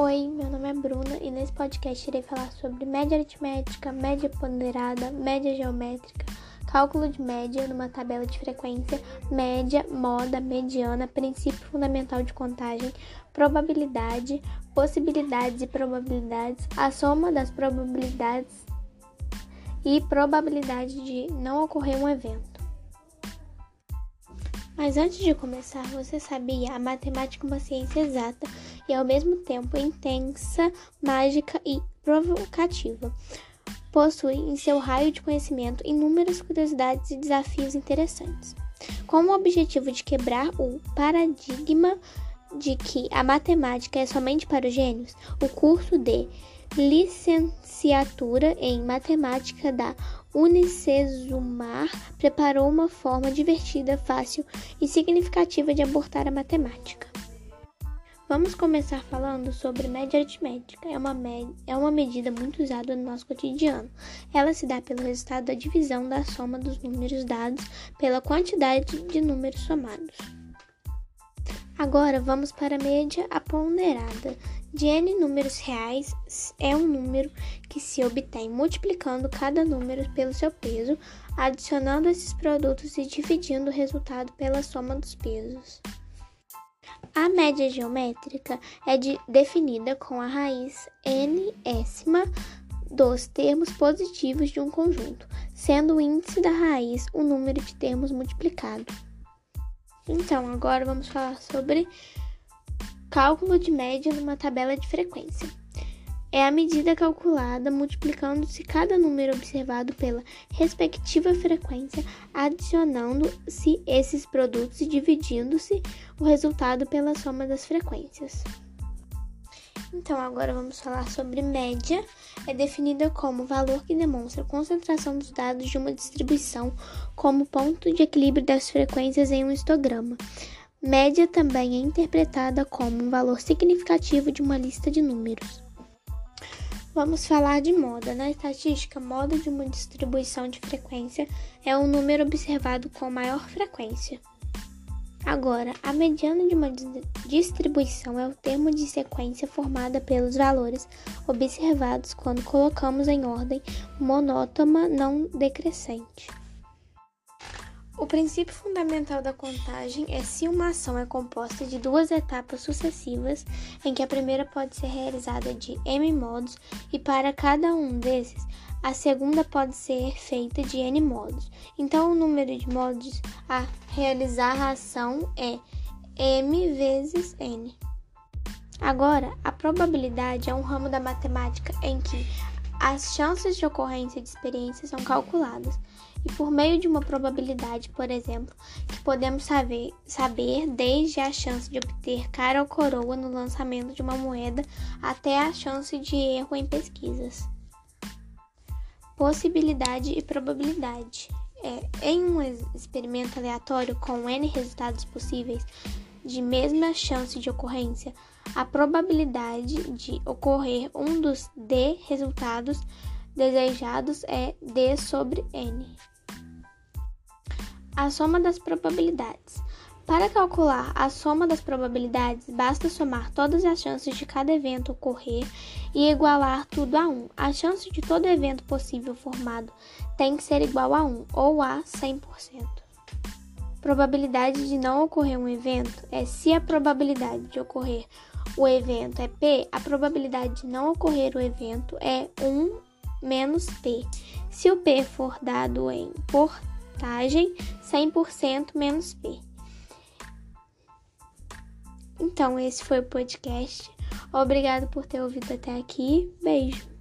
Oi, meu nome é Bruna e nesse podcast irei falar sobre média aritmética, média ponderada, média geométrica, cálculo de média numa tabela de frequência, média, moda, mediana, princípio fundamental de contagem, probabilidade, possibilidades e probabilidades, a soma das probabilidades e probabilidade de não ocorrer um evento. Mas antes de começar, você sabia a matemática é uma ciência exata e ao mesmo tempo intensa, mágica e provocativa. Possui em seu raio de conhecimento inúmeras curiosidades e desafios interessantes. Com o objetivo de quebrar o paradigma de que a matemática é somente para os gênios, o curso de licenciatura em matemática da Unicesumar preparou uma forma divertida, fácil e significativa de abordar a matemática. Vamos começar falando sobre média aritmética. É uma, média, é uma medida muito usada no nosso cotidiano. Ela se dá pelo resultado da divisão da soma dos números dados pela quantidade de números somados. Agora vamos para a média ponderada. De n números reais é um número que se obtém multiplicando cada número pelo seu peso, adicionando esses produtos e dividindo o resultado pela soma dos pesos. A média geométrica é de, definida com a raiz nésima dos termos positivos de um conjunto, sendo o índice da raiz o número de termos multiplicado. Então, agora vamos falar sobre cálculo de média numa tabela de frequência. É a medida calculada multiplicando-se cada número observado pela respectiva frequência, adicionando-se esses produtos e dividindo-se o resultado pela soma das frequências. Então, agora vamos falar sobre média. É definida como valor que demonstra a concentração dos dados de uma distribuição como ponto de equilíbrio das frequências em um histograma. Média também é interpretada como um valor significativo de uma lista de números. Vamos falar de moda. Na estatística, moda de uma distribuição de frequência é um número observado com maior frequência. Agora, a mediana de uma distribuição é o termo de sequência formada pelos valores observados quando colocamos em ordem monótona não decrescente. O princípio fundamental da contagem é se uma ação é composta de duas etapas sucessivas, em que a primeira pode ser realizada de m modos e para cada um desses a segunda pode ser feita de n modos. Então, o número de modos a realizar a ação é m vezes n. Agora, a probabilidade é um ramo da matemática em que as chances de ocorrência de experiências são calculadas e por meio de uma probabilidade, por exemplo, que podemos saber, saber desde a chance de obter cara ou coroa no lançamento de uma moeda até a chance de erro em pesquisas possibilidade e probabilidade. É, em um experimento aleatório com n resultados possíveis de mesma chance de ocorrência, a probabilidade de ocorrer um dos d resultados desejados é d sobre n. A soma das probabilidades. Para calcular a soma das probabilidades, basta somar todas as chances de cada evento ocorrer e igualar tudo a 1. A chance de todo evento possível formado tem que ser igual a 1 ou a 100%. Probabilidade de não ocorrer um evento é se a probabilidade de ocorrer o evento é P, a probabilidade de não ocorrer o evento é 1 menos P. Se o P for dado em portagem, 100% menos P. Então, esse foi o podcast. Obrigado por ter ouvido até aqui. Beijo.